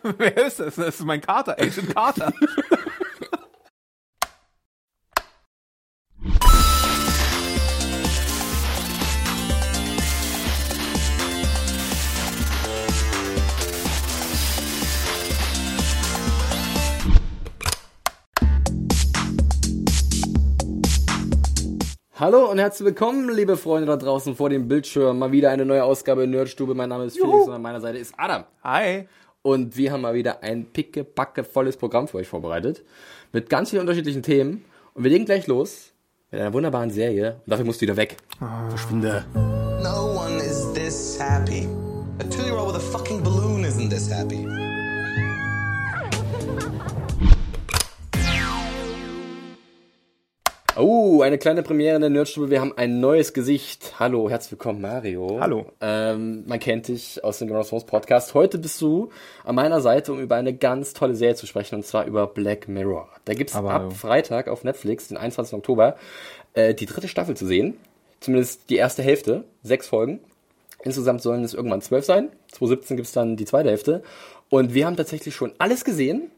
Wer ist das? Das ist mein Kater, Agent Carter. Hallo und herzlich willkommen, liebe Freunde da draußen vor dem Bildschirm. Mal wieder eine neue Ausgabe Nerdstube. Mein Name ist Felix und an meiner Seite ist Adam. Hi. Und wir haben mal wieder ein picke-packe volles Programm für euch vorbereitet. Mit ganz vielen unterschiedlichen Themen. Und wir legen gleich los mit einer wunderbaren Serie. Und dafür musst du wieder weg. Verschwinde. No one is this happy. A two year old with a fucking balloon isn't this happy. Oh, eine kleine Premiere in der Nerdstube. Wir haben ein neues Gesicht. Hallo, herzlich willkommen, Mario. Hallo. Ähm, man kennt dich aus dem Game of Thrones Podcast. Heute bist du an meiner Seite, um über eine ganz tolle Serie zu sprechen, und zwar über Black Mirror. Da gibt's Aber ab hallo. Freitag auf Netflix, den 21. Oktober, äh, die dritte Staffel zu sehen. Zumindest die erste Hälfte. Sechs Folgen. Insgesamt sollen es irgendwann zwölf sein. 2017 gibt's dann die zweite Hälfte. Und wir haben tatsächlich schon alles gesehen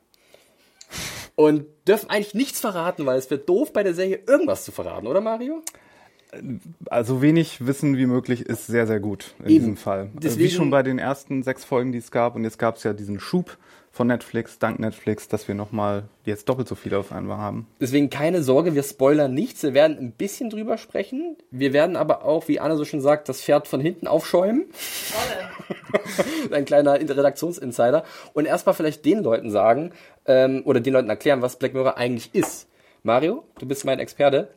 und dürfen eigentlich nichts verraten, weil es wird doof bei der Serie irgendwas zu verraten, oder Mario? Also wenig Wissen wie möglich ist sehr, sehr gut in Eben. diesem Fall. Deswegen- Wie schon bei den ersten sechs Folgen, die es gab. Und jetzt gab es ja diesen Schub von Netflix, dank Netflix, dass wir nochmal jetzt doppelt so viele auf einmal haben. Deswegen keine Sorge, wir spoilern nichts. Wir werden ein bisschen drüber sprechen. Wir werden aber auch, wie Anne so schon sagt, das Pferd von hinten aufschäumen. ein kleiner Redaktionsinsider. Und erstmal vielleicht den Leuten sagen, ähm, oder den Leuten erklären, was Black Mirror eigentlich ist. Mario, du bist mein Experte.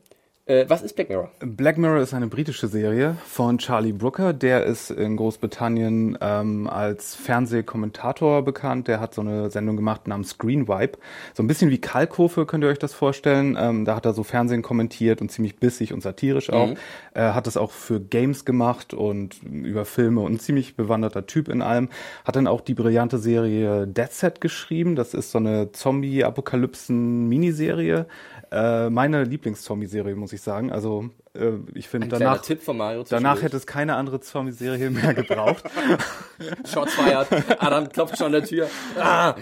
Äh, was ist Black Mirror? Black Mirror ist eine britische Serie von Charlie Brooker. Der ist in Großbritannien ähm, als Fernsehkommentator bekannt. Der hat so eine Sendung gemacht namens Screen Vibe. So ein bisschen wie Kalkofe, könnt ihr euch das vorstellen. Ähm, da hat er so Fernsehen kommentiert und ziemlich bissig und satirisch auch. Mhm. Er hat das auch für Games gemacht und über Filme und ein ziemlich bewanderter Typ in allem. Hat dann auch die brillante Serie Dead Set geschrieben. Das ist so eine Zombie-Apokalypsen-Miniserie. Äh, meine Lieblings-Zombie-Serie, muss ich sagen. Also äh, ich finde danach, Tipp von Mario. danach hätte es keine andere Zombie-Serie mehr gebraucht. Shots feiert. Adam klopft schon an der Tür. Ah!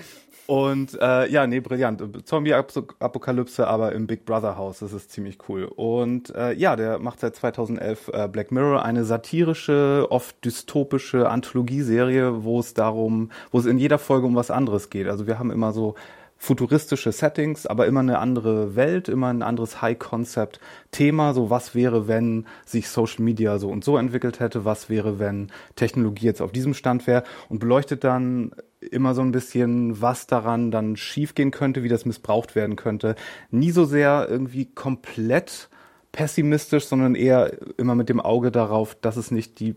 Und äh, ja, nee, brillant. Zombie-Apokalypse, aber im Big Brother Haus. Das ist ziemlich cool. Und äh, ja, der macht seit 2011 äh, Black Mirror, eine satirische, oft dystopische Anthologieserie, wo es darum, wo es in jeder Folge um was anderes geht. Also wir haben immer so futuristische Settings, aber immer eine andere Welt, immer ein anderes High-Concept-Thema. So was wäre, wenn sich Social Media so und so entwickelt hätte? Was wäre, wenn Technologie jetzt auf diesem Stand wäre? Und beleuchtet dann immer so ein bisschen, was daran dann schiefgehen könnte, wie das missbraucht werden könnte. Nie so sehr irgendwie komplett pessimistisch, sondern eher immer mit dem Auge darauf, dass es nicht die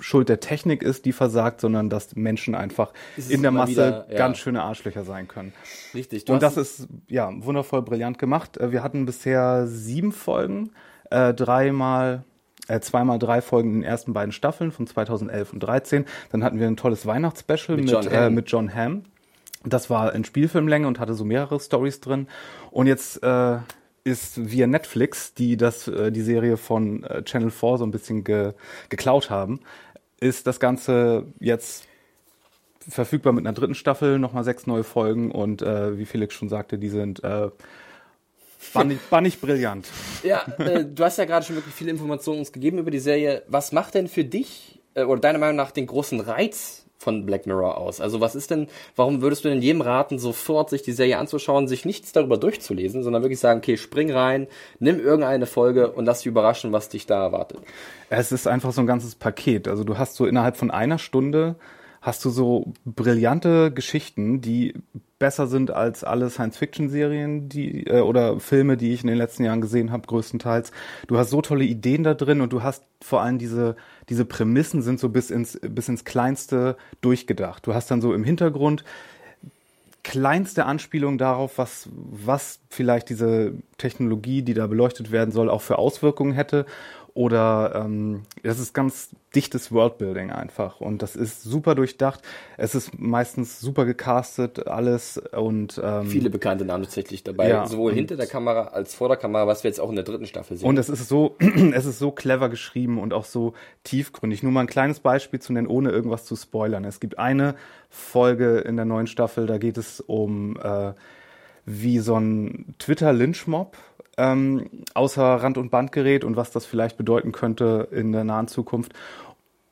Schuld der Technik ist, die versagt, sondern dass Menschen einfach in der Masse wieder, ja. ganz schöne Arschlöcher sein können. Richtig. Und das ist ja wundervoll brillant gemacht. Äh, Wir hatten bisher sieben Folgen, äh, dreimal, äh, zweimal drei Folgen in den ersten beiden Staffeln von 2011 und 13. Dann hatten wir ein tolles Weihnachtsspecial Mit mit, John äh, mit John Hamm. Das war in Spielfilmlänge und hatte so mehrere Stories drin. Und jetzt äh, ist via Netflix, die das äh, die Serie von äh, Channel 4 so ein bisschen ge geklaut haben, ist das Ganze jetzt verfügbar mit einer dritten Staffel, nochmal sechs neue Folgen und äh, wie Felix schon sagte, die sind äh, bannig, bannig brillant. Ja, äh, du hast ja gerade schon wirklich viele Informationen uns gegeben über die Serie. Was macht denn für dich äh, oder deiner Meinung nach den großen Reiz von Black Mirror aus? Also was ist denn, warum würdest du denn jedem raten, sofort sich die Serie anzuschauen, sich nichts darüber durchzulesen, sondern wirklich sagen, okay, spring rein, nimm irgendeine Folge und lass dich überraschen, was dich da erwartet? Es ist einfach so ein ganzes Paket. Also du hast so innerhalb von einer Stunde hast du so brillante Geschichten, die besser sind als alle Science-Fiction-Serien, die äh, oder Filme, die ich in den letzten Jahren gesehen habe, größtenteils. Du hast so tolle Ideen da drin und du hast vor allem diese diese Prämissen sind so bis ins, bis ins Kleinste durchgedacht. Du hast dann so im Hintergrund kleinste Anspielung darauf, was, was vielleicht diese Technologie, die da beleuchtet werden soll, auch für Auswirkungen hätte. Oder ähm, das ist ganz dichtes Worldbuilding einfach. Und das ist super durchdacht. Es ist meistens super gecastet, alles und ähm, Viele bekannte Namen tatsächlich dabei, Ja, sowohl hinter der Kamera als vor der Kamera, was wir jetzt auch in der dritten Staffel sehen. Und es ist so, es ist so clever geschrieben und auch so tiefgründig. Nur mal ein kleines Beispiel zu nennen, ohne irgendwas zu spoilern. Es gibt eine Folge in der neuen Staffel, da geht es um äh, wie so ein Twitter-Lynch-Mob ähm, außer Rand und Band gerät und was das vielleicht bedeuten könnte in der nahen Zukunft.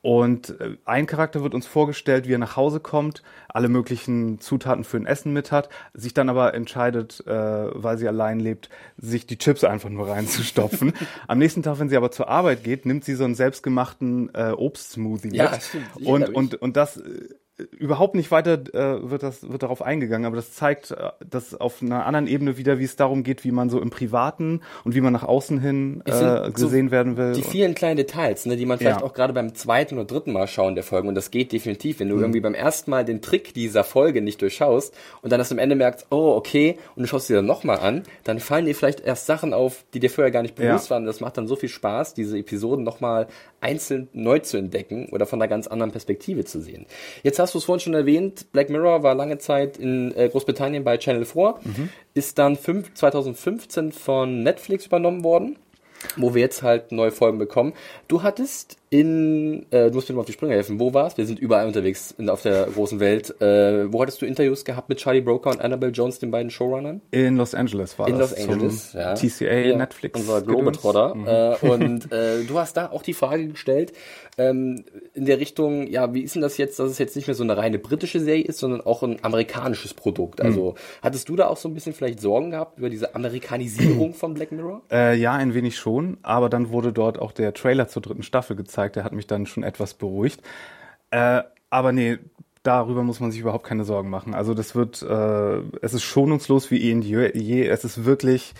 Und äh, ein Charakter wird uns vorgestellt, wie er nach Hause kommt, alle möglichen Zutaten für ein Essen mit hat, sich dann aber entscheidet, äh, weil sie allein lebt, sich die Chips einfach nur reinzustopfen. Am nächsten Tag, wenn sie aber zur Arbeit geht, nimmt sie so einen selbstgemachten äh, Obstsmoothie Ja, mit. stimmt. Und, und, und das äh, überhaupt nicht weiter äh, wird das wird darauf eingegangen, aber das zeigt äh, das auf einer anderen Ebene wieder, wie es darum geht, wie man so im Privaten und wie man nach außen hin äh, sind so gesehen werden will. Die vielen kleinen Details, ne, die man vielleicht Ja. auch gerade beim zweiten oder dritten Mal schauen der Folgen, und das geht definitiv, wenn Mhm. du irgendwie beim ersten Mal den Trick dieser Folge nicht durchschaust und dann erst am Ende merkst, oh, okay, und du schaust dir dann nochmal an, dann fallen dir vielleicht erst Sachen auf, die dir vorher gar nicht bewusst Ja. waren. Das macht dann so viel Spaß, diese Episoden nochmal einzeln neu zu entdecken oder von einer ganz anderen Perspektive zu sehen. Jetzt hast du es vorhin schon erwähnt, Black Mirror war lange Zeit in äh, Großbritannien bei Channel 4, Mhm. ist dann fünf, 2015 von Netflix übernommen worden wo wir jetzt halt neue Folgen bekommen. Du hattest in, äh, du musst mir mal auf die Sprünge helfen, wo warst? Wir sind überall unterwegs in, auf der großen Welt. Äh, wo hattest du Interviews gehabt mit Charlie Broker und Annabelle Jones, den beiden Showrunnern? In Los Angeles war In das. Los Angeles, ja. TCA, Hier, Netflix. Unser. Globetrotter. Äh, und äh, du hast da auch die Frage gestellt, ähm, in der Richtung, ja, wie ist denn das jetzt, dass es jetzt nicht mehr so eine reine britische Serie ist, sondern auch ein amerikanisches Produkt? Also, hattest du da auch so ein bisschen vielleicht Sorgen gehabt über diese Amerikanisierung von Black Mirror? Äh, ja, ein wenig schon, aber dann wurde dort auch der Trailer zur dritten Staffel gezeigt, der hat mich dann schon etwas beruhigt. Äh, aber nee, darüber muss man sich überhaupt keine Sorgen machen. Also das wird, äh, es ist schonungslos wie eh und je. es ist wirklich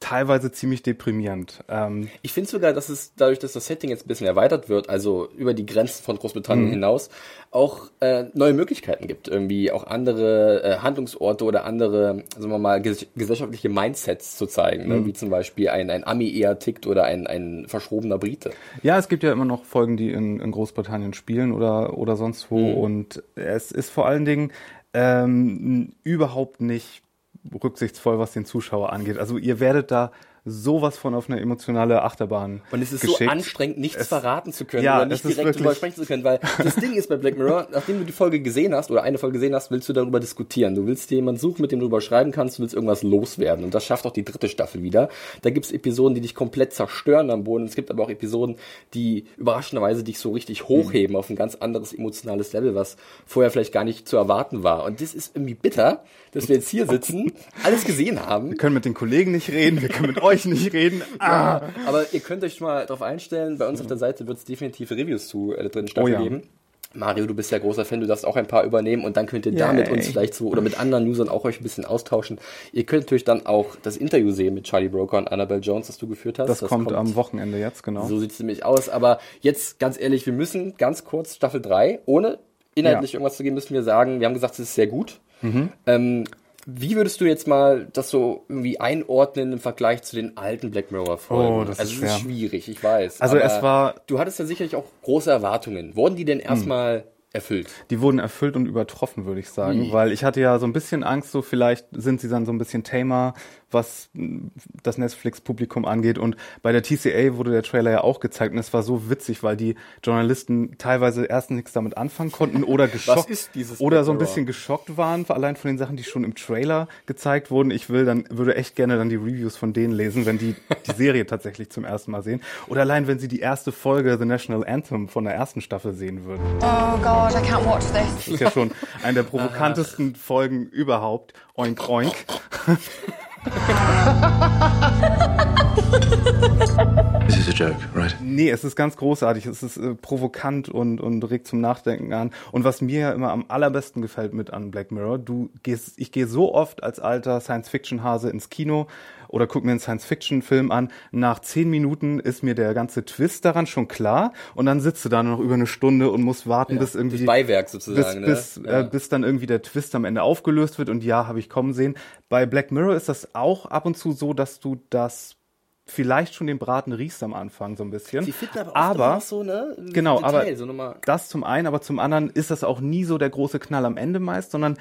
teilweise ziemlich deprimierend. Ähm, Ich finde sogar, dass es dadurch, dass das Setting jetzt ein bisschen erweitert wird, also über die Grenzen von Mhm. Großbritannien hinaus, auch äh, neue Möglichkeiten gibt. Irgendwie auch andere äh, Handlungsorte oder andere, sagen wir mal, ges gesellschaftliche Mindsets zu zeigen. Mhm. Ne? Wie zum Beispiel ein, ein Ami eher tickt oder ein, ein verschrobener Brite. Ja, es gibt ja immer noch Folgen, die in, in Großbritannien spielen oder, oder sonst wo. Und es ist vor allen Dingen ähm, überhaupt nicht rücksichtsvoll, was den Zuschauer angeht. Also ihr werdet da sowas von auf eine emotionale Achterbahn Und es ist geschickt. so anstrengend, nichts Es- verraten zu können Ja, oder nicht direkt drüber sprechen zu können, weil das Ding ist bei Black Mirror, nachdem du die Folge gesehen hast oder eine Folge gesehen hast, willst du darüber diskutieren. Du willst dir jemanden suchen, mit dem du darüber schreiben kannst, du willst irgendwas loswerden. Und das schafft auch die dritte Staffel wieder. Da gibt es Episoden, die dich komplett zerstören am Boden. Es gibt aber auch Episoden, die überraschenderweise dich so richtig hochheben auf ein ganz anderes emotionales Level, was vorher vielleicht gar nicht zu erwarten war. Und das ist irgendwie bitter, dass wir jetzt hier sitzen, alles gesehen haben Wir können mit den Kollegen nicht reden, wir können mit euch nicht reden. Ah. aber ihr könnt euch mal darauf einstellen, bei uns auf der Seite wird es definitiv Reviews zu äh, Staffel Oh ja. geben. Mario, du bist ja großer Fan, du darfst auch ein paar übernehmen und dann könnt ihr da mit uns vielleicht so oder mit anderen Usern auch euch ein bisschen austauschen. Ihr könnt natürlich dann auch das Interview sehen mit Charlie Broker und Annabelle Jones, das du geführt hast. Das, kommt, am Wochenende jetzt, genau. So sieht es nämlich aus. Aber jetzt ganz ehrlich, wir müssen ganz kurz Staffel 3, ohne inhaltlich Ja. irgendwas zu geben, müssen wir sagen, wir haben gesagt, es ist sehr gut. Ähm, wie würdest du jetzt mal das so irgendwie einordnen im Vergleich zu den alten Black Mirror Folgen? Oh, das ist also ist schwer. schwierig, ich weiß. Also es war- Du hattest ja sicherlich auch große Erwartungen. Wurden die denn erstmal erfüllt? Die wurden erfüllt und übertroffen, würde ich sagen. Ui. Weil ich hatte ja so ein bisschen Angst, so vielleicht sind sie dann so ein bisschen tamer, was das Netflix-Publikum angeht. Und bei der TCA wurde der Trailer ja auch gezeigt und es war so witzig, weil die Journalisten teilweise erst nichts damit anfangen konnten oder geschockt ist dieses oder so ein bisschen geschockt waren, allein von den Sachen, die schon im Trailer gezeigt wurden. Ich will dann, würde echt gerne dann die Reviews von denen lesen, wenn die die Serie tatsächlich zum ersten Mal sehen. Oder allein, wenn sie die erste Folge The National Anthem von der ersten Staffel sehen würden. Oh God, I can't watch this. Das ist ja schon eine der provokantesten Folgen überhaupt. Oink, oink. This is a joke, right? Nee, es ist ganz großartig. Es ist äh, provokant und, und regt zum Nachdenken an. Und was mir ja immer am allerbesten gefällt mit an Black Mirror, du gehst, ich gehe so oft als alter Science-Fiction-Hase ins Kino oder guck mir einen Science-Fiction-Film an. Nach zehn Minuten ist mir der ganze Twist daran schon klar und dann sitzt du da noch über eine Stunde und musst warten, bis irgendwie das Beiwerk sozusagen, bis, ne? bis, Ja. äh, bis dann irgendwie der Twist am Ende aufgelöst wird und ja, habe ich kommen sehen. Bei Black Mirror ist das auch ab und zu so, dass du das vielleicht schon den Braten riechst am Anfang so ein bisschen. Sie finden aber, aber so, ne? Genau, Detail, aber so das zum einen, aber zum anderen ist das auch nie so der große Knall am Ende meist, sondern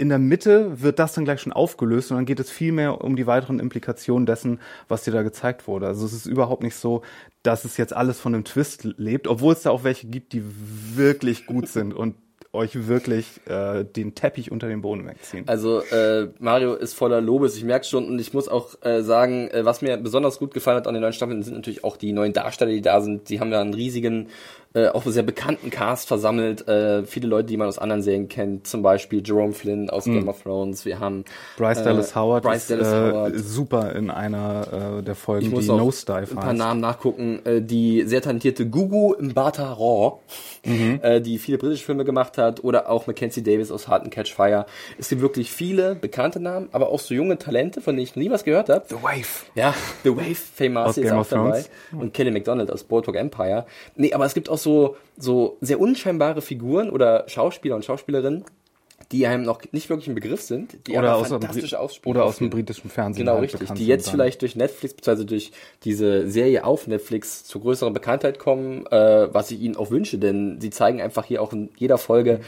in der Mitte wird das dann gleich schon aufgelöst und dann geht es viel mehr um die weiteren Implikationen dessen, was dir da gezeigt wurde. Also es ist überhaupt nicht so, dass es jetzt alles von einem Twist lebt, obwohl es da auch welche gibt, die wirklich gut sind und euch wirklich äh, den Teppich unter den Boden wegziehen. Also äh, Mario ist voller Lobes, ich merke schon und ich muss auch äh, sagen, äh, was mir besonders gut gefallen hat an den neuen Staffeln sind natürlich auch die neuen Darsteller, die da sind. Die haben ja einen riesigen, äh, auch sehr bekannten Cast versammelt. Äh, viele Leute, die man aus anderen Serien kennt, zum Beispiel Jerome Flynn aus Game of Thrones. Wir haben Bryce äh, Dallas Howard Bryce ist Dallas äh, Howard. super in einer äh, der Folgen, Ich muss die auch Nosedive ein paar heißt. Namen nachgucken. Äh, die sehr talentierte Gugu Mbata Raw, Mhm. die viele britische Filme gemacht hat, oder auch Mackenzie Davis aus Heart and Catch Fire. Es gibt wirklich viele bekannte Namen, aber auch so junge Talente, von denen ich noch nie was gehört habe. The Wave. Ja, The Wave, Faye Marcy ist auch dabei. Und Kelly MacDonald aus Boardwalk Empire. Nee, aber es gibt auch so, so sehr unscheinbare Figuren oder Schauspieler und Schauspielerinnen, die einem noch nicht wirklich ein Begriff sind, die Oder aber aus, dem, fantastische Aussprachen oder aus dem britischen Fernsehen. Genau, halt richtig. Die jetzt vielleicht durch Netflix, beziehungsweise durch diese Serie auf Netflix zu größerer Bekanntheit kommen, äh, was ich ihnen auch wünsche, denn sie zeigen einfach hier auch in jeder Folge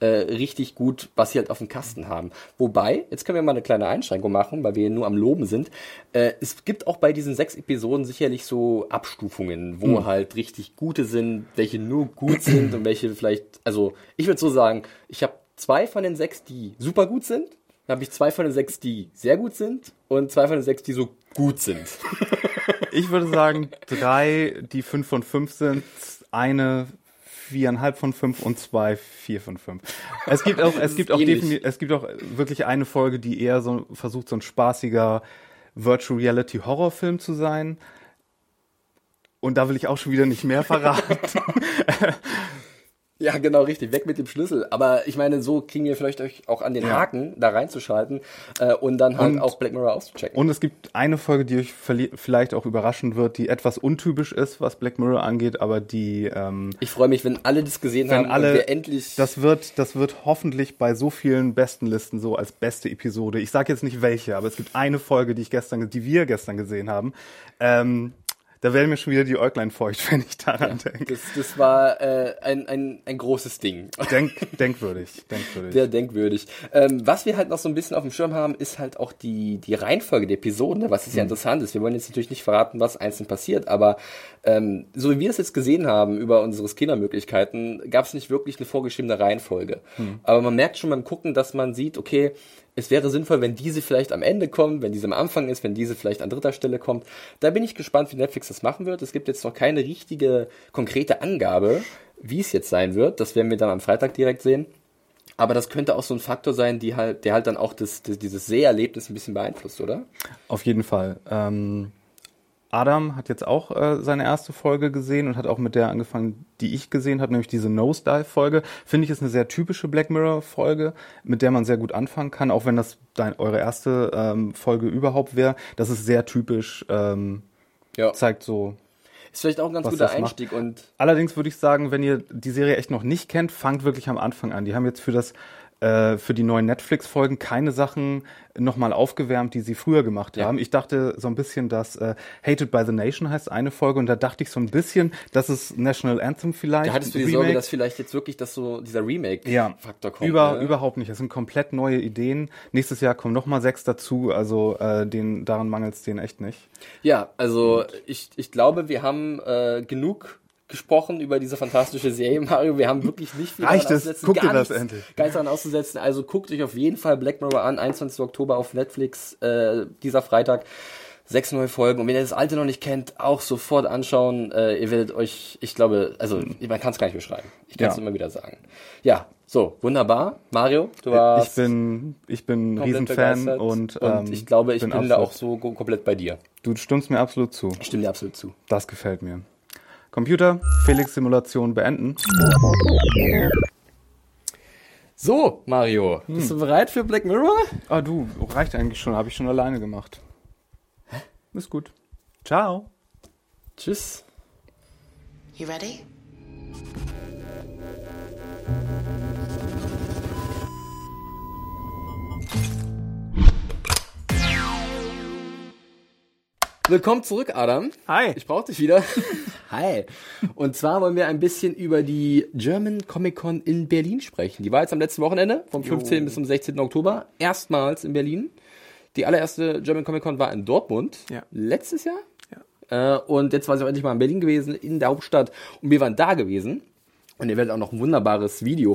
äh, richtig gut, was sie halt auf dem Kasten haben. Wobei, jetzt können wir mal eine kleine Einschränkung machen, weil wir hier nur am Loben sind. Äh, es gibt auch bei diesen sechs Episoden sicherlich so Abstufungen, wo halt richtig gute sind, welche nur gut sind und welche vielleicht, also ich würde so sagen, ich habe zwei von den sechs, die super gut sind. Dann habe ich zwei von den sechs, die sehr gut sind und zwei von den sechs, die so gut sind. Ich würde sagen, drei, die fünf von fünf sind, eine viereinhalb von fünf und zwei vier von fünf. Es gibt auch, es gibt auch definitiv, es gibt auch wirklich eine Folge, die eher so versucht, so ein spaßiger Virtual Reality Horrorfilm zu sein. Und da will ich auch schon wieder nicht mehr verraten. Ja, genau, richtig. Weg mit dem Schlüssel. Aber ich meine, so kriegen wir vielleicht euch auch an den Ja. Haken, da reinzuschalten äh, und dann halt Und- auch Black Mirror auszuchecken. Und es gibt eine Folge, die euch vielleicht auch überraschen wird, die etwas untypisch ist, was Black Mirror angeht, aber die ähm, ich freue mich, wenn alle das gesehen wenn haben alle und wir endlich... das wird das wird hoffentlich bei so vielen besten Listen so als beste Episode. Ich sage jetzt nicht welche, aber es gibt eine Folge, die ich gestern die wir gestern gesehen haben. Ähm, da werden mir schon wieder die Äuglein feucht, wenn ich daran denke. das, das war äh, ein, ein, ein großes Ding. Denk, denkwürdig, denkwürdig. Sehr denkwürdig. Ähm, was wir halt noch so ein bisschen auf dem Schirm haben, ist halt auch die, die Reihenfolge der Episoden, was Mhm. sehr interessant ist. Wir wollen jetzt natürlich nicht verraten, was einzeln passiert, aber ähm, so wie wir es jetzt gesehen haben über unsere Skinner-Möglichkeiten, gab es nicht wirklich eine vorgeschriebene Reihenfolge. Mhm. Aber man merkt schon beim Gucken, dass man sieht, okay, es wäre sinnvoll, wenn diese vielleicht am Ende kommt, wenn diese am Anfang ist, wenn diese vielleicht an dritter Stelle kommt. Da bin ich gespannt, wie Netflix das machen wird. Es gibt jetzt noch keine richtige, konkrete Angabe, wie es jetzt sein wird. Das werden wir dann am Freitag direkt sehen. Aber das könnte auch so ein Faktor sein, die halt, der halt dann auch das, das, dieses Seherlebnis ein bisschen beeinflusst, oder? Auf jeden Fall. Ähm, Adam hat jetzt auch äh, seine erste Folge gesehen und hat auch mit der angefangen, die ich gesehen habe, nämlich diese Nosedive-Folge. Finde ich ist eine sehr typische Black Mirror-Folge, mit der man sehr gut anfangen kann, auch wenn das dein, eure erste ähm, Folge überhaupt wäre. Das ist sehr typisch, ähm, Ja. zeigt so. Ist vielleicht auch ein ganz guter macht. Einstieg und Allerdings würde ich sagen, wenn ihr die Serie echt noch nicht kennt, fangt wirklich am Anfang an. Die haben jetzt für das äh, für die neuen Netflix-Folgen keine Sachen nochmal aufgewärmt, die sie früher gemacht Ja. haben. Ich dachte so ein bisschen, dass äh, Hated by the Nation heißt eine Folge und da dachte ich so ein bisschen, das ist National Anthem vielleicht. da hattest du die Remake. Sorge, dass vielleicht jetzt wirklich das so, dieser Remake-Faktor kommt. Über, ne? Überhaupt nicht. Das sind komplett neue Ideen. Nächstes Jahr kommen noch mal sechs dazu. Also äh, den, daran mangelt es denen echt nicht. Ja, also ich, ich glaube, wir haben äh, genug gesprochen über diese fantastische Serie, Mario. Wir haben wirklich nicht viel Reicht daran es? auszusetzen. Guck dir gar das endlich. Nichts daran auszusetzen. Also guckt euch auf jeden Fall Black Mirror an, 21. Oktober auf Netflix, äh, dieser Freitag. Sechs neue Folgen. Und wenn ihr das alte noch nicht kennt, auch sofort anschauen. Äh, ihr werdet euch, ich glaube, also man kann es gar nicht beschreiben. Ich kann es Ja. immer wieder sagen. Ja, so, wunderbar. Mario, du warst Ich bin, ich bin Riesenfan und, und ähm, ich glaube, ich bin, da absolut- auch so komplett bei dir. Du stimmst mir absolut zu. Ich stimme dir absolut zu. Das gefällt mir. Computer, Felix Simulation beenden. So, Mario, bist du bereit für Black Mirror? Ah, du, reicht eigentlich schon, habe ich schon alleine gemacht. Ist gut. Ciao. Tschüss. You ready? Willkommen zurück, Adam. Hi. Ich brauche dich wieder. Hi. Und zwar wollen wir ein bisschen über die German Comic Con in Berlin sprechen. Die war jetzt am letzten Wochenende, vom 15. bis zum 16. Oktober. Erstmals in Berlin. Die allererste German Comic Con war in Dortmund. Ja. Letztes Jahr. Äh, und jetzt war sie auch endlich mal in Berlin gewesen, in der Hauptstadt. Und wir waren da gewesen. Und ihr werdet auch noch ein wunderbares Video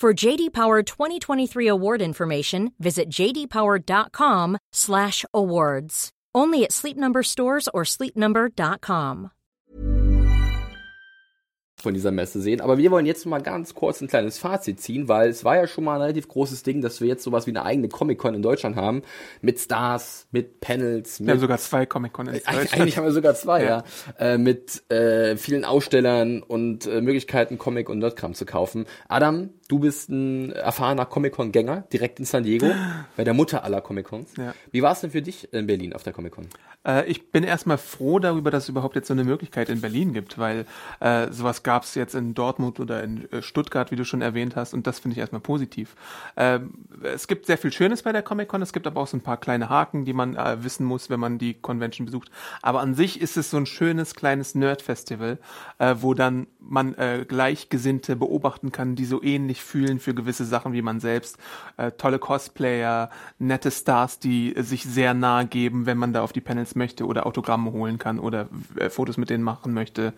For JD Power 2023 award information, visit jdpower.com/awards. Only at Sleep Number stores or sleepnumber.com. von dieser Messe sehen. Aber wir wollen jetzt mal ganz kurz ein kleines Fazit ziehen, weil es war ja schon mal ein relativ großes Ding, dass wir jetzt sowas wie eine eigene Comic-Con in Deutschland haben. Mit Stars, mit Panels, mit Wir haben sogar zwei Comic-Con in Deutschland. Eigentlich haben wir sogar zwei, ja. Ja. Äh, mit äh, vielen Ausstellern und äh, Möglichkeiten, Comic und Nerdkram zu kaufen. Adam, du bist ein erfahrener Comic-Con-Gänger, direkt in San Diego, bei der Mutter aller Comic-Cons. Ja. Wie war es denn für dich in Berlin auf der Comic-Con? Äh, ich bin erstmal froh darüber, dass es überhaupt jetzt so eine Möglichkeit in Berlin gibt, weil äh, sowas gab es jetzt in Dortmund oder in äh, Stuttgart, wie du schon erwähnt hast, und das finde ich erstmal positiv. Ähm, es gibt sehr viel Schönes bei der Comic-Con, es gibt aber auch so ein paar kleine Haken, die man äh, wissen muss, wenn man die Convention besucht. Aber an sich ist es so ein schönes kleines Nerd-Festival, äh, wo dann man äh, Gleichgesinnte beobachten kann, die so ähnlich fühlen für gewisse Sachen wie man selbst. Äh, tolle Cosplayer, nette Stars, die äh, sich sehr nahe geben, wenn man da auf die Panels möchte oder Autogramme holen kann oder äh, Fotos mit denen machen möchte.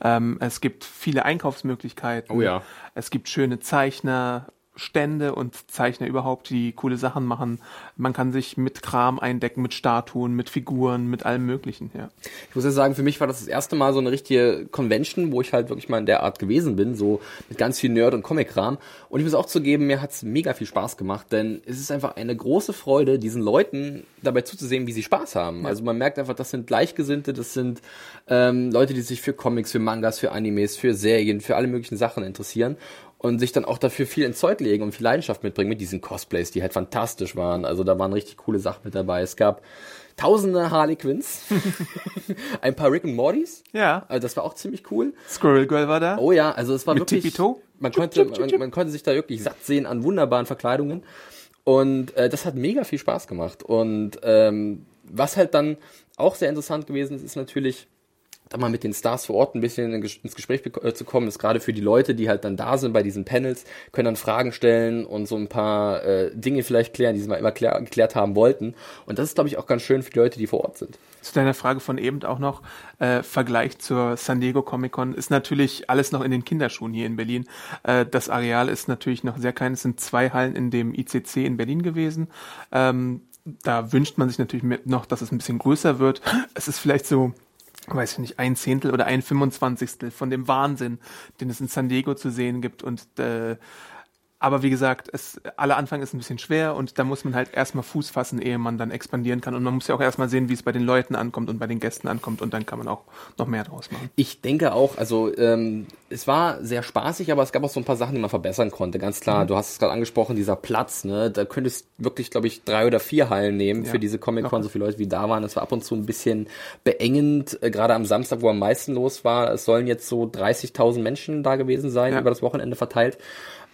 Ähm, es gibt viele Einkaufsmöglichkeiten. Oh ja. Es gibt schöne Zeichner. Stände und Zeichner überhaupt, die coole Sachen machen. Man kann sich mit Kram eindecken, mit Statuen, mit Figuren, mit allem Möglichen, ja. Ich muss ja sagen, für mich war das das erste Mal so eine richtige Convention, wo ich halt wirklich mal in der Art gewesen bin, so mit ganz viel Nerd- und Comic-Kram. Und ich muss auch zugeben, mir hat's mega viel Spaß gemacht, denn es ist einfach eine große Freude, diesen Leuten dabei zuzusehen, wie sie Spaß haben. Also man merkt einfach, das sind Gleichgesinnte, das sind ähm, Leute, die sich für Comics, für Mangas, für Animes, für Serien, für alle möglichen Sachen interessieren und sich dann auch dafür viel ins Zeug legen und viel Leidenschaft mitbringen mit diesen Cosplays, die halt fantastisch waren. Also da waren richtig coole Sachen mit dabei. Es gab tausende Harley Quinns, ein paar Rick und Mortys. Ja. Also das war auch ziemlich cool. Squirrel Girl war da. Oh ja, also es war Mit wirklich. Tippitoe? Man konnte, man, man konnte sich da wirklich satt sehen an wunderbaren Verkleidungen. Und äh, das hat mega viel Spaß gemacht. Und ähm, was halt dann auch sehr interessant gewesen ist, ist natürlich, da mal mit den Stars vor Ort ein bisschen ins Gespräch äh, zu kommen, ist gerade für die Leute, die halt dann da sind bei diesen Panels, können dann Fragen stellen und so ein paar äh, Dinge vielleicht klären, die sie mal immer klär, geklärt haben wollten. Und das ist, glaube ich, auch ganz schön für die Leute, die vor Ort sind. Zu deiner Frage von eben auch noch, äh, Vergleich zur San Diego Comic Con, ist natürlich alles noch in den Kinderschuhen hier in Berlin. Äh, das Areal ist natürlich noch sehr klein. Es sind zwei Hallen in dem ICC in Berlin gewesen. Ähm, da wünscht man sich natürlich noch, dass es ein bisschen größer wird. Es ist vielleicht so, weiß ich nicht, ein Zehntel oder ein Fünfundzwanzigstel von dem Wahnsinn, den es in San Diego zu sehen gibt. Und äh, aber wie gesagt, es, aller Anfang ist ein bisschen schwer und da muss man halt erstmal Fuß fassen, ehe man dann expandieren kann. Und man muss ja auch erstmal sehen, wie es bei den Leuten ankommt und bei den Gästen ankommt und dann kann man auch noch mehr draus machen. Ich denke auch, also ähm, es war sehr spaßig, aber es gab auch so ein paar Sachen, die man verbessern konnte. Ganz klar, du hast es gerade angesprochen, dieser Platz, ne? Da könntest wirklich, glaube ich, drei oder vier Hallen nehmen Ja, für diese Comic-Con, so viele Leute wie da waren. Es war ab und zu ein bisschen beengend, äh, gerade am Samstag, wo am meisten los war. Es sollen jetzt so 30.000 Menschen da gewesen sein, Ja. über das Wochenende verteilt.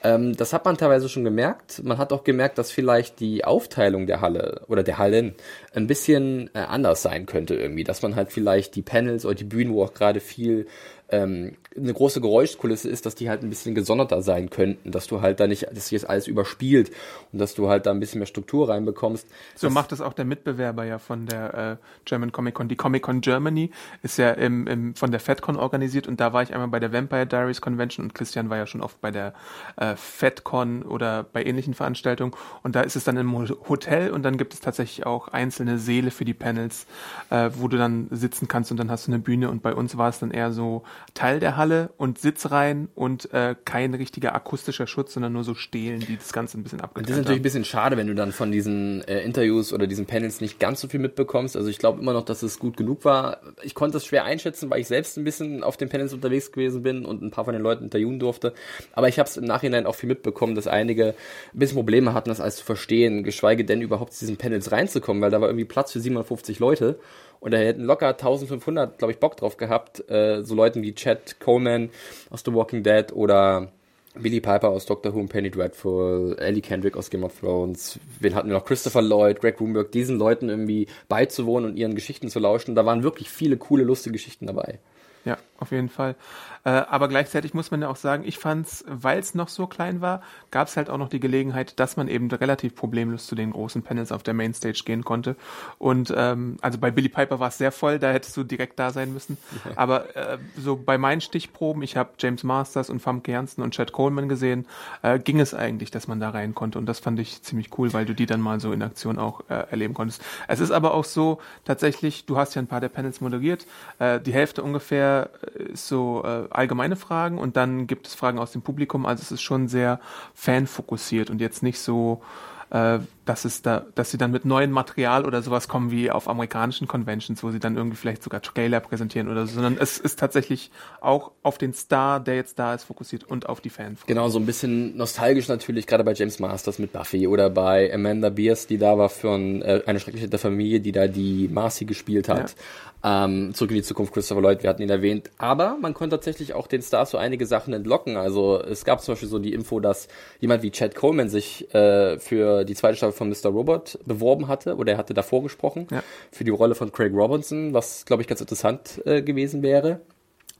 Ähm, das hat man teilweise schon gemerkt. Man hat auch gemerkt, dass vielleicht die Aufteilung der Halle oder der Hallen ein bisschen äh, anders sein könnte irgendwie. Dass man halt vielleicht die Panels oder die Bühnen, wo auch gerade viel ähm, eine große Geräuschkulisse ist, dass die halt ein bisschen gesonderter sein könnten, dass du halt da nicht, dass sich das alles überspielt und dass du halt da ein bisschen mehr Struktur reinbekommst. So macht es auch der Mitbewerber ja von der äh, German Comic Con. Die Comic Con Germany ist ja im, im, von der FedCon organisiert und da war ich einmal bei der Vampire Diaries Convention und Christian war ja schon oft bei der äh, FedCon oder bei ähnlichen Veranstaltungen und da ist es dann im Hotel und dann gibt es tatsächlich auch einzelne Säle für die Panels, äh, wo du dann sitzen kannst und dann hast du eine Bühne und bei uns war es dann eher so Teil der Halle und Sitzreihen und äh, kein richtiger akustischer Schutz, sondern nur so Stelen, die das Ganze ein bisschen abgetrennt das ist natürlich ein bisschen schade, wenn du dann von diesen äh, Interviews oder diesen Panels nicht ganz so viel mitbekommst. Also ich glaube immer noch, dass es gut genug war. Ich konnte es schwer einschätzen, weil ich selbst ein bisschen auf den Panels unterwegs gewesen bin und ein paar von den Leuten interviewen durfte. Aber ich habe es im Nachhinein auch viel mitbekommen, dass einige ein bisschen Probleme hatten, das alles zu verstehen, geschweige denn überhaupt zu diesen Panels reinzukommen, weil da war irgendwie Platz für 750 Leute. Und da hätten locker 1500, glaube ich, Bock drauf gehabt, äh, so Leuten wie Chad Coleman aus The Walking Dead oder Billy Piper aus Doctor Who und Penny Dreadful, Ellie Kendrick aus Game of Thrones, wen hatten wir noch? Christopher Lloyd, Greg Roomberg, diesen Leuten irgendwie beizuwohnen und ihren Geschichten zu lauschen. Da waren wirklich viele coole, lustige Geschichten dabei. Ja, auf jeden Fall. Äh, aber gleichzeitig muss man ja auch sagen, ich fand's, weil es noch so klein war, gab es halt auch noch die Gelegenheit, dass man eben relativ problemlos zu den großen Panels auf der Mainstage gehen konnte. Und ähm, also bei Billy Piper war es sehr voll, da hättest du direkt da sein müssen. Ja. Aber äh, so bei meinen Stichproben, ich habe James Masters und Famke Janssen und Chad Coleman gesehen, äh, ging es eigentlich, dass man da rein konnte. Und das fand ich ziemlich cool, weil du die dann mal so in Aktion auch äh, erleben konntest. Es ist aber auch so, tatsächlich, du hast ja ein paar der Panels moderiert, äh, die Hälfte ungefähr ist so äh, allgemeine Fragen und dann gibt es Fragen aus dem Publikum. Also es ist schon sehr fanfokussiert und jetzt nicht so äh, dass es da, dass sie dann mit neuem Material oder sowas kommen wie auf amerikanischen Conventions, wo sie dann irgendwie vielleicht sogar Trailer präsentieren oder so, sondern es ist tatsächlich auch auf den Star, der jetzt da ist, fokussiert und auf die Fans. Genau, so ein bisschen nostalgisch natürlich, gerade bei James Masters mit Buffy oder bei Amanda Beers, die da war für ein, äh, eine schreckliche Familie, die da die Marcy gespielt hat. Ja. Ähm, zurück in die Zukunft, Christopher Lloyd, wir hatten ihn erwähnt. Aber man konnte tatsächlich auch den Stars so einige Sachen entlocken. Also es gab zum Beispiel so die Info, dass jemand wie Chad Coleman sich äh, für die zweite Staffel von Mr. Robot beworben hatte oder er hatte davor gesprochen ja. für die Rolle von Craig Robinson, was glaube ich ganz interessant äh, gewesen wäre.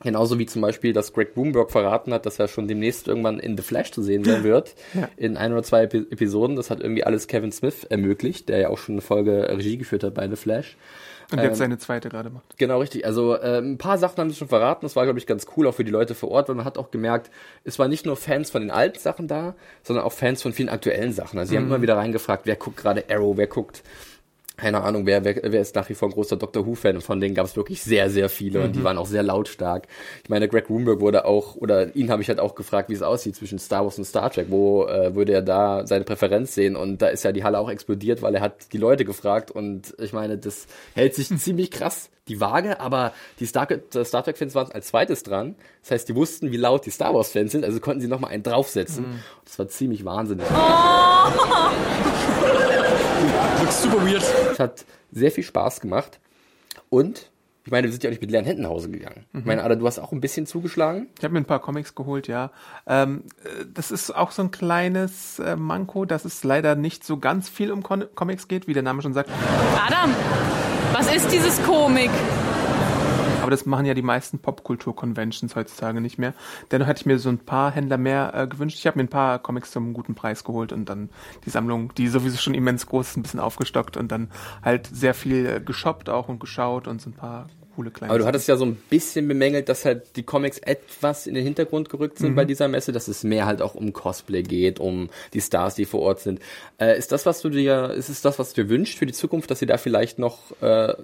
Genauso wie zum Beispiel, dass Greg Bloomberg verraten hat, dass er schon demnächst irgendwann in The Flash zu sehen sein wird. Ja. In ein oder zwei Episoden. Das hat irgendwie alles Kevin Smith ermöglicht, der ja auch schon eine Folge Regie geführt hat bei The Flash. Und jetzt ähm, seine zweite gerade macht. Genau, richtig. Also äh, ein paar Sachen haben sie schon verraten. Das war, glaube ich, ganz cool, auch für die Leute vor Ort, weil man hat auch gemerkt, es waren nicht nur Fans von den alten Sachen da, sondern auch Fans von vielen aktuellen Sachen. Also sie mhm. haben immer wieder reingefragt, wer guckt gerade Arrow, wer guckt keine Ahnung, wer, wer, wer ist nach wie vor ein großer Doctor Who-Fan? Von denen gab es wirklich sehr, sehr viele mhm. und die mhm. waren auch sehr lautstark. Ich meine, Greg Roomberg wurde auch, oder ihn habe ich halt auch gefragt, wie es aussieht zwischen Star Wars und Star Trek. Wo äh, würde er da seine Präferenz sehen? Und da ist ja die Halle auch explodiert, weil er hat die Leute gefragt und ich meine, das hält sich ziemlich krass die Waage, aber die Star, Star Trek-Fans waren als zweites dran. Das heißt, die wussten, wie laut die Star Wars-Fans sind, also konnten sie nochmal einen draufsetzen. Mhm. Das war ziemlich wahnsinnig. Oh! Es hat sehr viel Spaß gemacht. Und ich meine, wir sind ja auch nicht mit leeren Händen nach Hause gegangen. Mhm. Ich meine, Ada, du hast auch ein bisschen zugeschlagen. Ich habe mir ein paar Comics geholt, ja. Ähm, äh, das ist auch so ein kleines äh, Manko, dass es leider nicht so ganz viel um Con Comics geht, wie der Name schon sagt. Adam, was ist dieses Comic? Aber das machen ja die meisten Popkultur-Conventions heutzutage nicht mehr. Dennoch hätte ich mir so ein paar Händler mehr äh, gewünscht. Ich habe mir ein paar Comics zum guten Preis geholt und dann die Sammlung, die sowieso schon immens groß ist, ein bisschen aufgestockt und dann halt sehr viel äh, geshoppt auch und geschaut und so ein paar coole kleine Aber du hattest ja so ein bisschen bemängelt, dass halt die Comics etwas in den Hintergrund gerückt sind mhm. bei dieser Messe, dass es mehr halt auch um Cosplay geht, um die Stars, die vor Ort sind. Äh, ist das, was du dir, ist es das, was du dir wünschst für die Zukunft, dass sie da vielleicht noch, äh,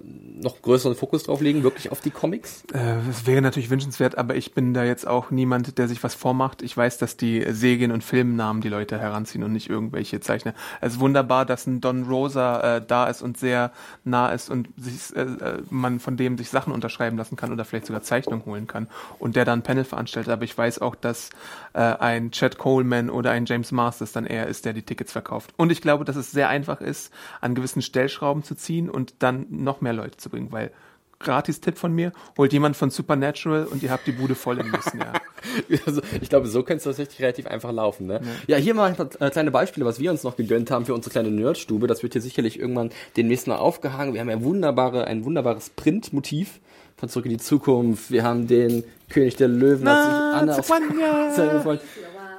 noch größeren Fokus drauf legen, wirklich auf die Comics? Äh, das wäre natürlich wünschenswert, aber ich bin da jetzt auch niemand, der sich was vormacht. Ich weiß, dass die Serien- und Filmnamen die Leute heranziehen und nicht irgendwelche Zeichner. Es ist wunderbar, dass ein Don Rosa äh, da ist und sehr nah ist und sich, äh, äh man von dem sich Sachen Sachen unterschreiben lassen kann oder vielleicht sogar Zeichnungen holen kann und der dann Panel veranstaltet. Aber ich weiß auch, dass äh, ein Chad Coleman oder ein James Masters dann eher ist, der die Tickets verkauft. Und ich glaube, dass es sehr einfach ist, an gewissen Stellschrauben zu ziehen und dann noch mehr Leute zu bringen, weil Gratis-Tipp von mir, holt jemand von Supernatural und ihr habt die Bude voll im nächsten Jahr. Also, ich glaube, so könnte es tatsächlich relativ einfach laufen. Ne? Ja. hier mal ein paar äh, kleine Beispiele, was wir uns noch gegönnt haben für unsere kleine Nerdstube. Das wird hier sicherlich irgendwann demnächst noch aufgehangen. Wir haben ja wunderbare, ein wunderbares Printmotiv von Zurück in die Zukunft. Wir haben den König der Löwen, hat sich Anna auf Sehr gefreut.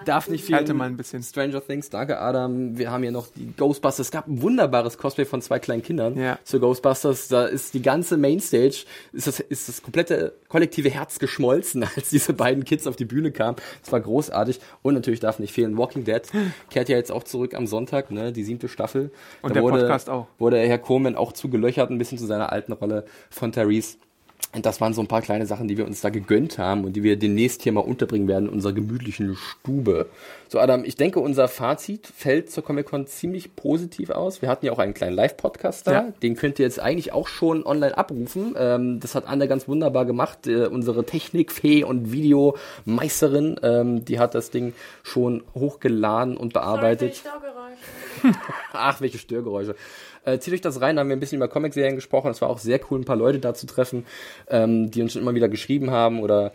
Darf nicht viel. Halte mal ein bisschen. Stranger Things, danke Adam. Wir haben hier noch die Ghostbusters. Es gab ein wunderbares Cosplay von zwei kleinen Kindern Ja. zu Ghostbusters. Da ist die ganze Mainstage, ist das, ist das komplette kollektive Herz geschmolzen, als diese beiden Kids auf die Bühne kamen. Das war großartig. Und natürlich darf nicht fehlen, Walking Dead kehrt ja jetzt auch zurück am Sonntag, ne, die siebte Staffel. Und Da der wurde, Podcast auch. Wurde Herr Coleman auch zugelöchert, ein bisschen zu seiner alten Rolle von Therese. Und das waren so ein paar kleine Sachen, die wir uns da gegönnt haben und die wir demnächst hier mal unterbringen werden in unserer gemütlichen Stube. So, Adam, ich denke, unser Fazit fällt zur Comic-Con ziemlich positiv aus. Wir hatten ja auch einen kleinen Live-Podcast da. Ja. Den könnt ihr jetzt eigentlich auch schon online abrufen. Ähm, das hat Anne ganz wunderbar gemacht. Äh, unsere Technikfee und Videomeisterin, ähm, die hat das Ding schon hochgeladen und bearbeitet. Ach, welche Störgeräusche. Äh, zieht euch das rein, da haben wir ein bisschen über Comicserien gesprochen. Es war auch sehr cool, ein paar Leute da zu treffen, ähm, die uns schon immer wieder geschrieben haben oder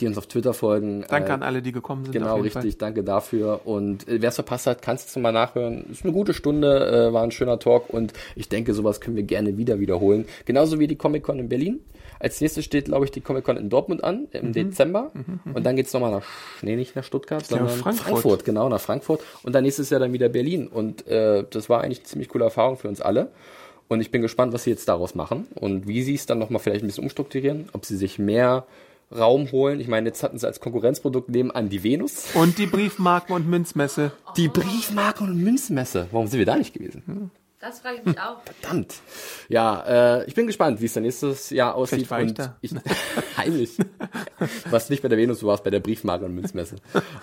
die uns auf Twitter folgen. Danke Äh, an alle, die gekommen sind. Genau, richtig, danke dafür. Und äh, wer es verpasst hat, kannst du mal nachhören. Ist eine gute Stunde, äh, war ein schöner Talk und ich denke, sowas können wir gerne wieder wiederholen. Genauso wie die Comic-Con in Berlin. Als nächstes steht, glaube ich, die Comic-Con in Dortmund an, im Dezember. Und dann geht's nochmal nach, nee, nicht nach Stuttgart, glaube, sondern Frankfurt. genau, nach Frankfurt. Und dann nächstes Jahr dann wieder Berlin. Und äh, das war eigentlich eine ziemlich coole Erfahrung für uns alle. Und ich bin gespannt, was sie jetzt daraus machen und wie sie es dann nochmal vielleicht ein bisschen umstrukturieren, ob sie sich mehr Raum holen. Ich meine, jetzt hatten sie als Konkurrenzprodukt nebenan die Venus. Und die Briefmarken- und Münzmesse. Die Briefmarken- und Münzmesse. Warum sind wir da nicht gewesen? Das frage ich mich auch. Verdammt. Ja, äh, ich bin gespannt, wie es dann nächstes Jahr aussieht. Vielleicht war ich und da. Ich, heimlich. Du warst nicht bei der Venus, du warst bei der Briefmarken- und Münzmesse.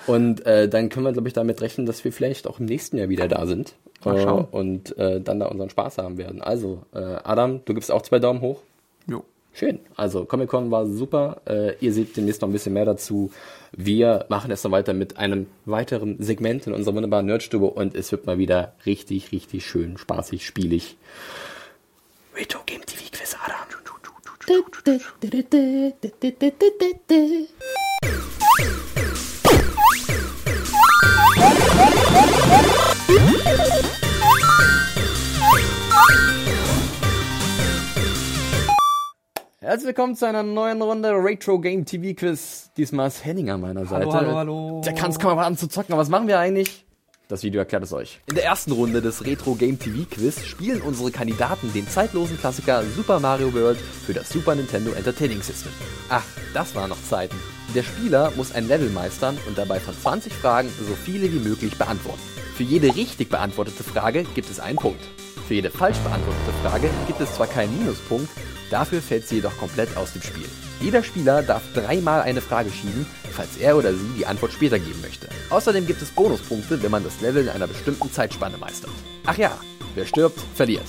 Und äh, dann können wir, glaube ich, damit rechnen, dass wir vielleicht auch im nächsten Jahr wieder da sind. Mal schauen. Äh, und äh, dann da unseren Spaß haben werden. Also, äh, Adam, du gibst auch zwei Daumen hoch. Jo. Schön. Also Comic-Con war super. Äh, ihr seht demnächst noch ein bisschen mehr dazu. Wir machen es dann weiter mit einem weiteren Segment in unserer wunderbaren Nerdstube und es wird mal wieder richtig, richtig schön, spaßig, spielig. Retro Game TV Quiz Adam. Herzlich willkommen zu einer neuen Runde Retro Game TV Quiz. Diesmal ist Henning an meiner Seite. hallo, hallo. Der kann es kaum an zu zocken. Aber was machen wir eigentlich? Das Video erklärt es euch. In der ersten Runde des Retro Game TV Quiz spielen unsere Kandidaten den zeitlosen Klassiker Super Mario World für das Super Nintendo Entertaining System. Ach, das waren noch Zeiten. Der Spieler muss ein Level meistern und dabei von 20 Fragen so viele wie möglich beantworten. Für jede richtig beantwortete Frage gibt es einen Punkt. Für jede falsch beantwortete Frage gibt es zwar keinen Minuspunkt, dafür fällt sie jedoch komplett aus dem Spiel. Jeder Spieler darf dreimal eine Frage schieben, falls er oder sie die Antwort später geben möchte. Außerdem gibt es Bonuspunkte, wenn man das Level in einer bestimmten Zeitspanne meistert. Ach ja, wer stirbt, verliert.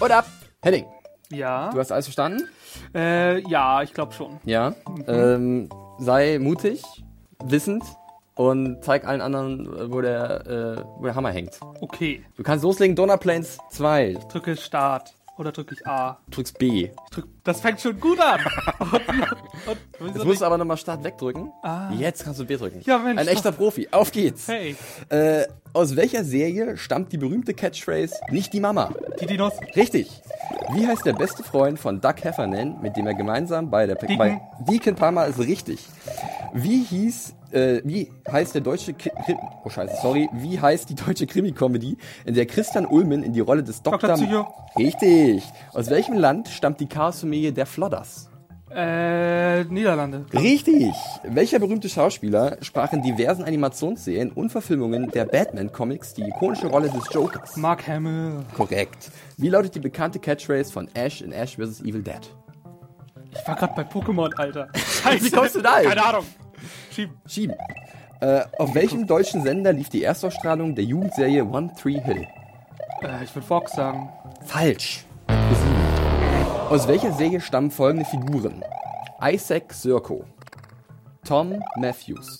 Und ab! Henning, Ja. du hast alles verstanden? Äh, ja, ich glaube schon. Ja. Ähm, sei mutig, wissend und zeig allen anderen, wo der, äh, wo der Hammer hängt. Okay. Du kannst loslegen, Donner Plains 2. Drücke Start. Oder drücke ich A? Du drückst B. Ich drück, das fängt schon gut an. und, und, Jetzt musst du aber nochmal Start wegdrücken. Ah. Jetzt kannst du B drücken. Ja, Mensch. Ein echter Profi. Auf geht's. Hey, Äh, aus welcher Serie stammt die berühmte Catchphrase Nicht die Mama? die Dinos. Richtig. Wie heißt der beste Freund von Doug Heffernan, mit dem er gemeinsam bei der Deacon. bei Deacon Palmer ist richtig. Wie hieß äh, wie heißt der deutsche Ki oh scheiße, sorry, wie heißt die deutsche Krimi-Comedy, in der Christian Ulmen in die Rolle des Dr. Dr. Psycho. Richtig. Aus welchem Land stammt die Chaosfamilie der Flodders? Äh, Niederlande. Richtig. Welcher berühmte Schauspieler sprach in diversen Animationsserien und Verfilmungen der Batman-Comics die ikonische Rolle des Jokers? Mark Hamill. Korrekt. Wie lautet die bekannte Catchphrase von Ash in Ash vs. Evil Dead? Ich war gerade bei Pokémon, Alter. Scheiße. Wie kommst du da hin? Keine Ahnung. Schieben. Schieben. Äh, auf welchem deutschen Sender lief die Erstausstrahlung der Jugendserie One Tree Hill? Äh, ich würde Fox sagen. Falsch. Aus welcher Serie stammen folgende Figuren? Isaac Sirko. Tom Matthews.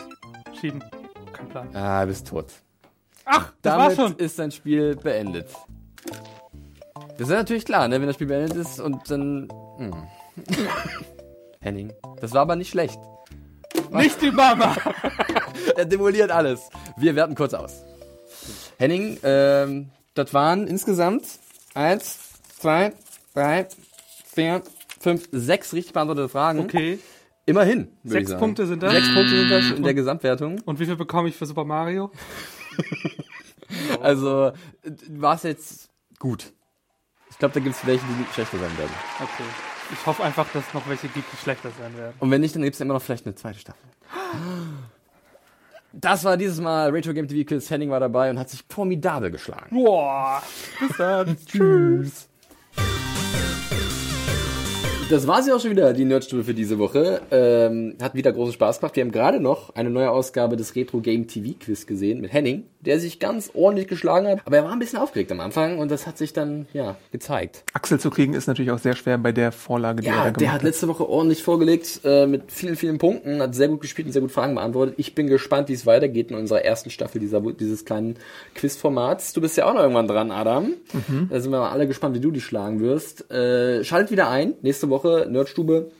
Schieben. Kein Plan. Ah, bist tot. Ach, das Damit war's schon. ist sein Spiel beendet. Das ist natürlich klar, ne? wenn das Spiel beendet ist und dann... Hm. Henning, das war aber nicht schlecht. Nicht die Mama. er demoliert alles. Wir werten kurz aus. Henning, ähm, das waren insgesamt eins, zwei, drei, vier, fünf, sechs richtig beantwortete Fragen. Okay. Immerhin. Sechs. Punkte sind das. Sechs Punkte sind das in der Gesamtwertung. Und wie viel bekomme ich für Super Mario? Also, war es jetzt gut. Ich glaube, da gibt es welche, die schlechter sein werden. Okay. Ich hoffe einfach, dass es noch welche gibt, die schlechter sein werden. Und wenn nicht, dann gibt es immer noch vielleicht eine zweite Staffel. Das war dieses Mal Retro Game TV Quiz. Henning war dabei und hat sich formidabel geschlagen. Boah. Bis dann. Tschüss. Das war sie auch schon wieder, die Nerdstube für diese Woche. Ähm, hat wieder großen Spaß gemacht. Wir haben gerade noch eine neue Ausgabe des Retro Game TV Quiz gesehen mit Henning, der sich ganz ordentlich geschlagen hat. Aber er war ein bisschen aufgeregt am Anfang und das hat sich dann, ja, gezeigt. Axel zu kriegen ist natürlich auch sehr schwer bei der Vorlage, die er da Ja, gemacht der hat hat. letzte Woche ordentlich vorgelegt äh, mit vielen, vielen Punkten, hat sehr gut gespielt und sehr gut Fragen beantwortet. Ich bin gespannt, wie es weitergeht in unserer ersten Staffel dieser, dieses kleinen Quizformats. Du bist ja auch noch irgendwann dran, Adam. Da sind wir mal alle gespannt, wie du die schlagen wirst. Äh, schaltet wieder ein, nächste Woche Nerdstube,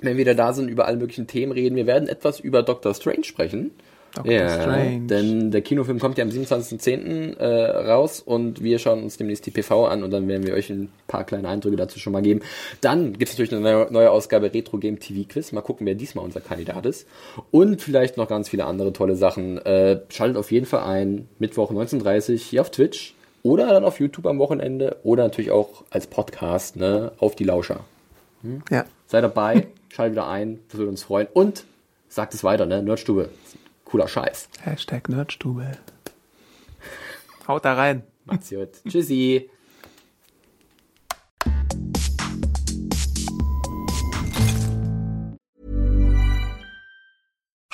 wenn wir wieder da sind, über alle möglichen Themen reden. Wir werden etwas über Doctor Strange sprechen. Dr. Ja, Strange. denn der Kinofilm kommt ja am 27.10. Äh, raus und wir schauen uns demnächst die PV an und dann werden wir euch ein paar kleine Eindrücke dazu schon mal geben. Dann gibt es natürlich eine neue, neue Ausgabe Retro Game TV Quiz. Mal gucken, wer diesmal unser Kandidat ist. Und vielleicht noch ganz viele andere tolle Sachen. Äh, schaltet auf jeden Fall ein, Mittwoch 19.30 hier auf Twitch oder dann auf YouTube am Wochenende oder natürlich auch als Podcast ne, auf die Lauscher. Ja. Seid dabei, schaltet wieder ein, das würde uns freuen. Und sagt es weiter, ne? Nerdstube. Cooler Scheiß. Hashtag Nerdstube. Haut da rein. Macht's gut. Tschüssi.